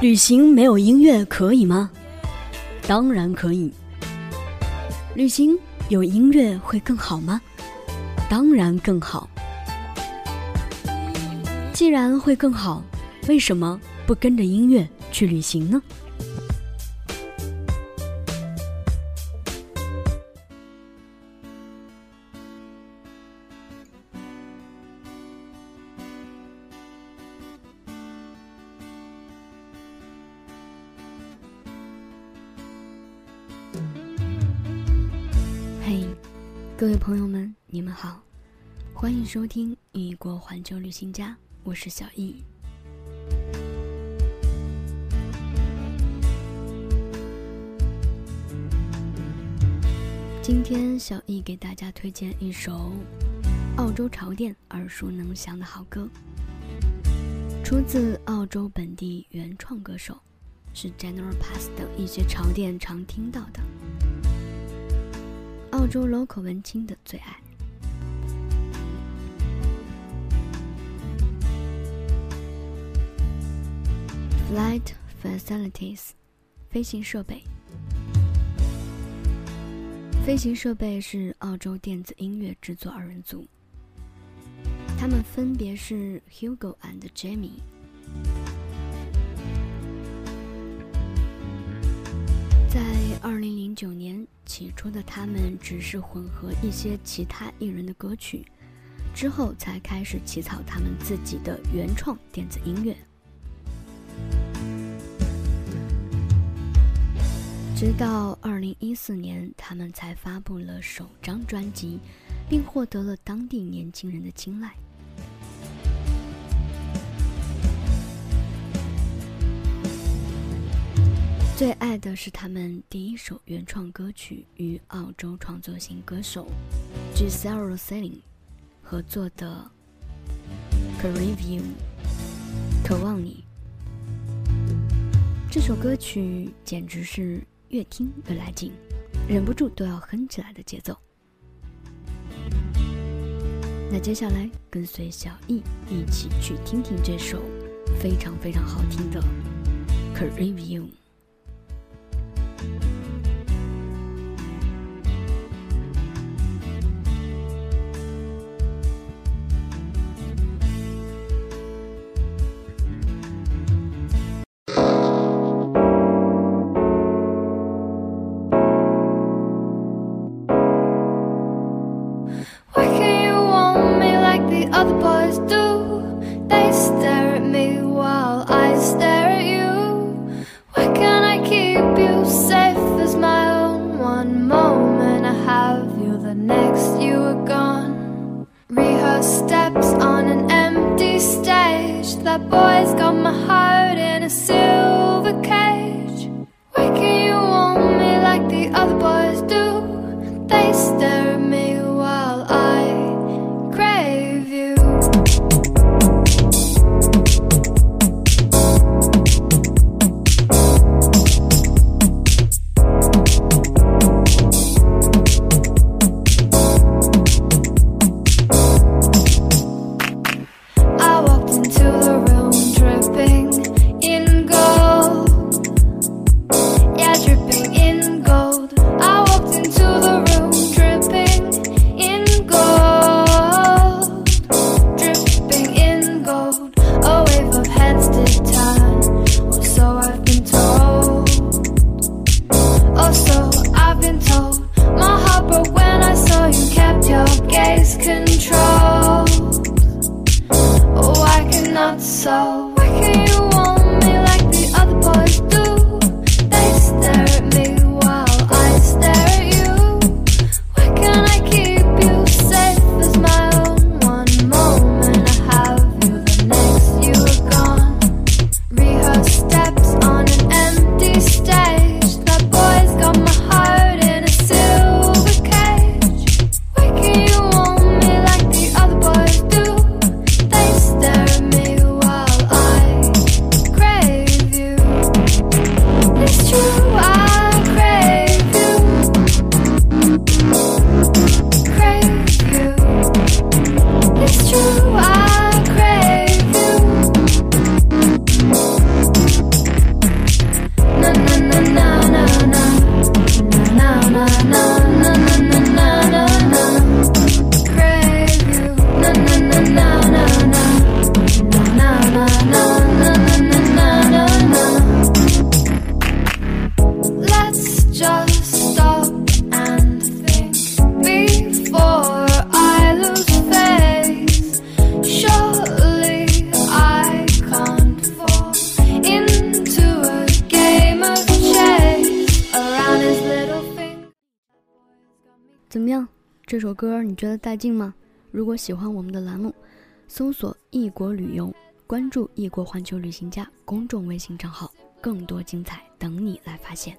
旅行没有音乐可以吗？当然可以。旅行有音乐会更好吗？当然更好。既然会更好，为什么不跟着音乐去旅行呢？各位朋友们，你们好，欢迎收听《异国环球旅行家》，我是小易。今天小易给大家推荐一首澳洲潮店耳熟能详的好歌，出自澳洲本地原创歌手，是 General Pass 等一些潮店常听到的。澳洲 local 文青的最爱。Flight facilities，飞行设备。飞行设备是澳洲电子音乐制作二人组，他们分别是 Hugo and Jamie。零零九年，起初的他们只是混合一些其他艺人的歌曲，之后才开始起草他们自己的原创电子音乐。直到二零一四年，他们才发布了首张专辑，并获得了当地年轻人的青睐。最爱的是他们第一首原创歌曲，与澳洲创作型歌手 Giselle Celine 合作的《Crave You》，渴望你。这首歌曲简直是越听越来劲，忍不住都要哼起来的节奏。那接下来跟随小易一起去听听这首非常非常好听的《Crave You got my heart in a silver cage. hurt me. 怎么样？这首歌你觉得带劲吗？如果喜欢我们的栏目，搜索“异国旅游”，关注“异国环球旅行家”公众微信账号，更多精彩等你来发现。